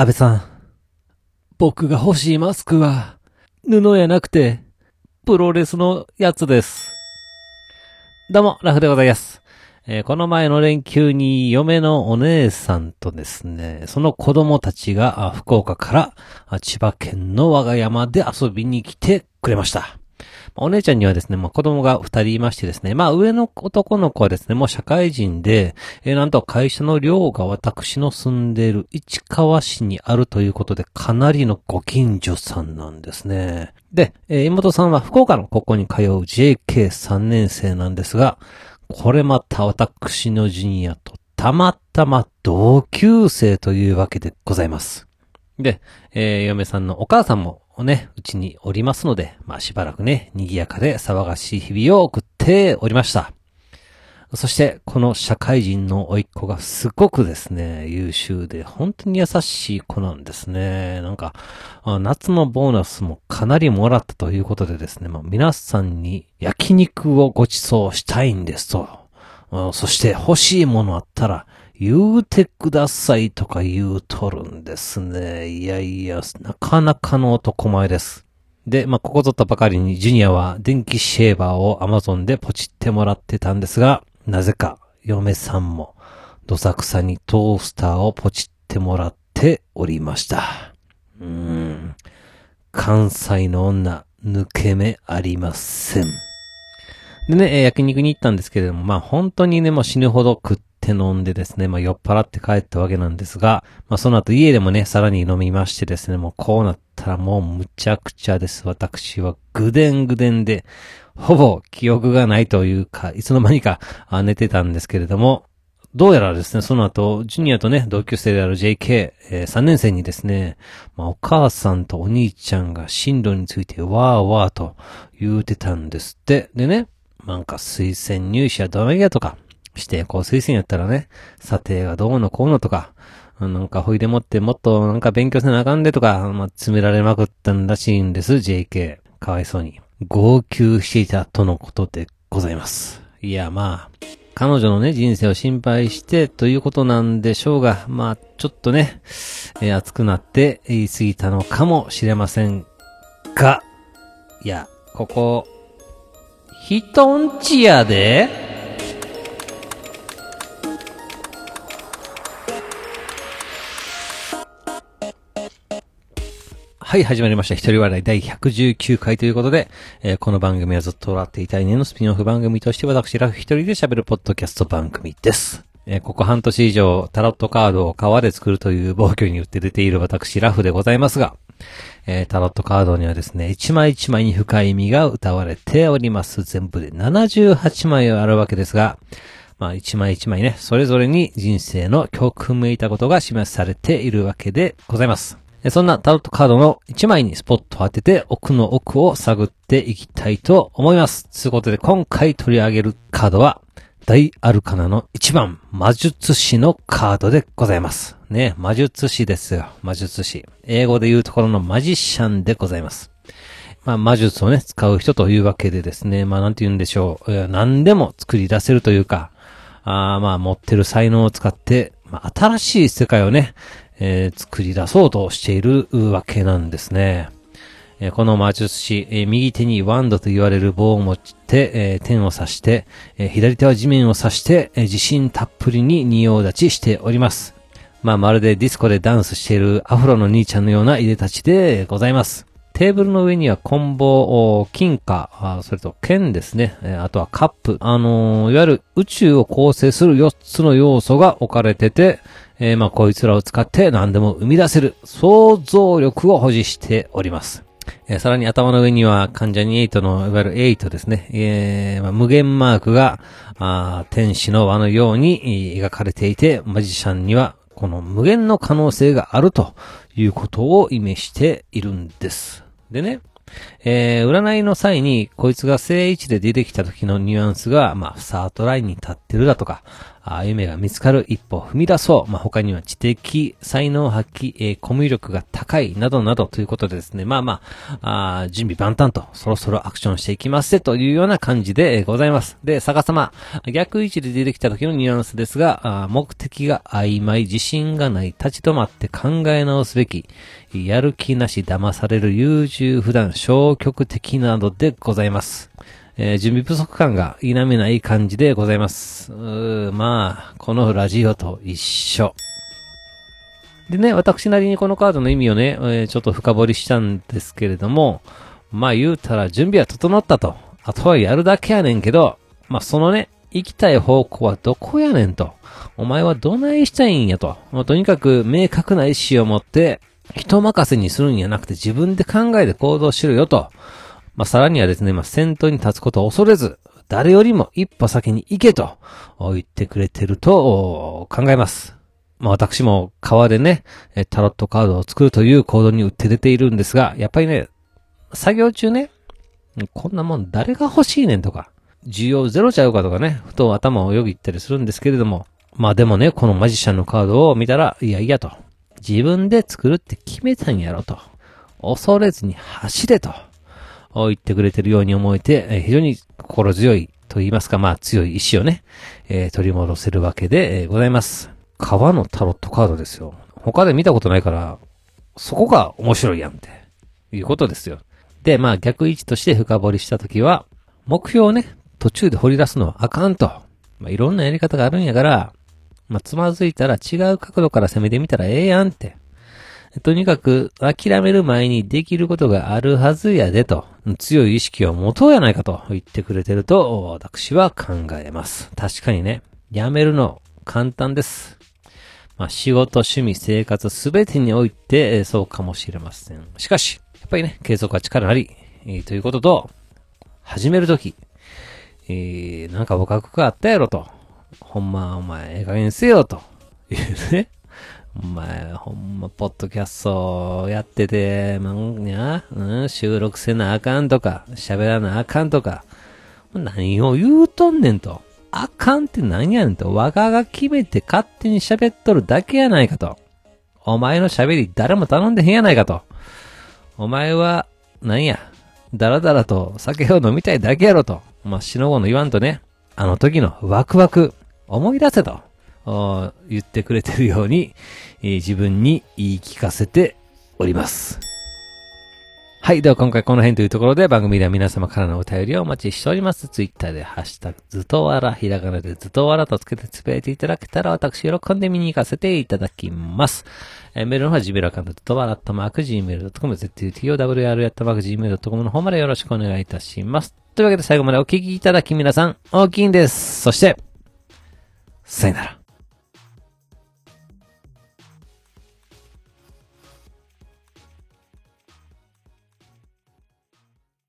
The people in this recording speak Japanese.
安倍さん。僕が欲しいマスクは、布やなくて、プロレスのやつです。どうも、ラフでございます。えーこの前の連休に嫁のお姉さんとですね、その子供たちが福岡から千葉県の我が山で遊びに来てくれました。お姉ちゃんにはですね、まあ、子供が二人いましてですね、まあ、上の男の子はですね、もう社会人で、えーなんと会社の寮が私の住んでいる市川市にあるということで、かなりのご近所さんなんですね。で、えー妹さんは福岡のここに通う JK3 年生なんですが、これまた私のジュニアとたまたま同級生というわけでございます。で、えー嫁さんのお母さんもね、うちにおりますので、まあしばらくね、賑やかで騒がしい日々を送っておりました。そして、この社会人の甥っ子がすごくですね、優秀で、本当に優しい子なんですね。なんか、夏のボーナスもかなりもらったということでですね、まあ、皆さんに焼肉をご馳走したいんですと。そして欲しいものあったら言うてくださいとか言うとるんですね。いやいや、なかなかの男前です。で、まあ、ここぞったばかりにジュニアは電気シェーバーを Amazon でポチってもらってたんですが、なぜか嫁さんもどさくさにトースターをポチってもらっておりました。うーん。関西の女、抜け目ありません。でね、焼肉に行ったんですけれども、まあ本当にね、もう死ぬほど食っって飲んでですね、まあ酔っ払って帰ったわけなんですが、まあその後家でもね、さらに飲みましてですね、もうこうなったらもうむちゃくちゃです。私はぐでんぐでんで、ほぼ記憶がないというか、いつの間にか寝てたんですけれども、どうやらですね、その後、ジュニアとね、同級生である JK、えー3年生にですね、まあ、お母さんとお兄ちゃんが進路についてわーわーと言うてたんですって。でね、なんか推薦入試はどうやとか、して、こう推薦やったらね、査定がどうのこうのとか、なんかほいでもってもっとなんか勉強せなあかんでとか、まあ、詰められまくったんらしいんです、JK。かわいそうに。号泣していたとのことでございます。いや、まあ、彼女のね、人生を心配してということなんでしょうが、まあ、ちょっとね、えー熱くなって言い過ぎたのかもしれませんが、いや、ここ、人んちやではい、始まりました。一人笑い第119回ということで、えーこの番組はずっと笑っていたいねのスピンオフ番組として私ラフ一人で喋るポッドキャスト番組です。えーここ半年以上タロットカードを革で作るという暴挙によって出ている私ラフでございますが、えータロットカードにはですね、一枚一枚に深い意味が歌われております。全部で78枚あるわけですが、まあ一枚一枚ね、それぞれに人生の教訓めいたことが示されているわけでございます。そんなタロットカードの1枚にスポットを当てて奥の奥を探っていきたいと思います。ということで今回取り上げるカードは大アルカナの1番魔術師のカードでございます。ね、魔術師ですよ。魔術師。英語で言うところのマジシャンでございます。まあ、魔術をね、使う人というわけでですね、まあ、なんて言うんでしょう。何でも作り出せるというか、あまあ、持ってる才能を使って、まあ、新しい世界をね、えー作り出そうとしているわけなんですね。えこの魔術師、え右手にワンドと言われる棒を持って、え天を刺して、え左手は地面を刺して、え自信たっぷりに仁王立ちしております。まあ、まるでディスコでダンスしているアフロの兄ちゃんのようないでたちでございます。テーブルの上には棍棒、お金貨、それと剣ですね。あとはカップ。あのーいわゆる宇宙を構成する4つの要素が置かれてて、えーまあ、こいつらを使って何でも生み出せる想像力を保持しております。えーさらに頭の上には関ジャニ8のいわゆる8ですね。えーまあ、無限マークがあ天使の輪のように描かれていて、マジシャンにはこの無限の可能性があるということを意味しているんです。でね、えー占いの際に、こいつが正位置で出てきた時のニュアンスが、まあ、スタートラインに立ってるだとか、あ夢が見つかる一歩踏み出そう。まあ、他には知的才能発揮、えー、コミュ力が高い、などなどということでですね。まあまあ、あ準備万端と、そろそろアクションしていきますぜというような感じでございます。で、逆さま、逆位置で出てきた時のニュアンスですが、あ目的が曖昧、自信がない、立ち止まって考え直すべき、やる気なし騙される優柔不断、消極的などでございます。えー、準備不足感が否めない感じでございます。うーまあ、このラジオと一緒。でね、私なりにこのカードの意味をね、えー、ちょっと深掘りしたんですけれども、まあ言うたら準備は整ったと。あとはやるだけやねんけど、まあそのね、行きたい方向はどこやねんと。お前はどないしたいんやと。もうとにかく明確な意思を持って、人任せにするんやなくて自分で考えて行動しろよと。まあ、さらにはですね、まあ、先頭に立つことを恐れず、誰よりも一歩先に行けと言ってくれてると考えます。まあ、私も川でね、タロットカードを作るという行動に打って出ているんですが、やっぱりね、作業中ね、こんなもん誰が欲しいねんとか、需要ゼロちゃうかとかね、ふと頭をよぎったりするんですけれども、まあでもね、このマジシャンのカードを見たら、いやいやと。自分で作るって決めたんやろと。恐れずに走れと。を言ってくれてるように思えて、非常に心強いと言いますか、まあ強い意志をね、えー、取り戻せるわけで、ございます。川のタロットカードですよ。他で見たことないから、そこが面白いやんって、いうことですよ。で、まあ逆位置として深掘りしたときは、目標をね、途中で掘り出すのはあかんと。まあいろんなやり方があるんやから、まあつまずいたら違う角度から攻めてみたらええやんって。とにかく諦める前にできることがあるはずやでと、強い意識を持とうやないかと言ってくれてると、私は考えます。確かにね、やめるの簡単です。まあ、仕事、趣味、生活すべてにおいて、そうかもしれません。しかし、やっぱりね、継続は力あり、えー、ということと、始めるとき、えー、なんか僕があったやろと。ほんま、お前、ええ加減せよと。いうね。お前、ほんま、ポッドキャストやってて、まん？や、うん、収録せなあかんとか、喋らなあかんとか、何を言うとんねんと。あかんって何やねんと。我がが決めて勝手に喋っとるだけやないかと。お前の喋り誰も頼んでへんやないかと。お前は、何や、だらだらと酒を飲みたいだけやろと。まあ、しのごの言わんとね、あの時のワクワク、思い出せと。言ってくれてるように、えー、自分に言い聞かせております。はい。では今回この辺というところで番組では皆様からのお便りをお待ちしております。ツイッターでハッシュタグずとわら、ひらがなでずとわらとつけてつぶやいていただけたら私喜んで見に行かせていただきます。えー、メールの方は Gmail アカウントずとわらっとマーク Gmail.com、ZTOWR やったマーク Gmail.com の方までよろしくお願いいたします。というわけで最後までお聞きいただき皆さん、大きいんです。そして、さよなら。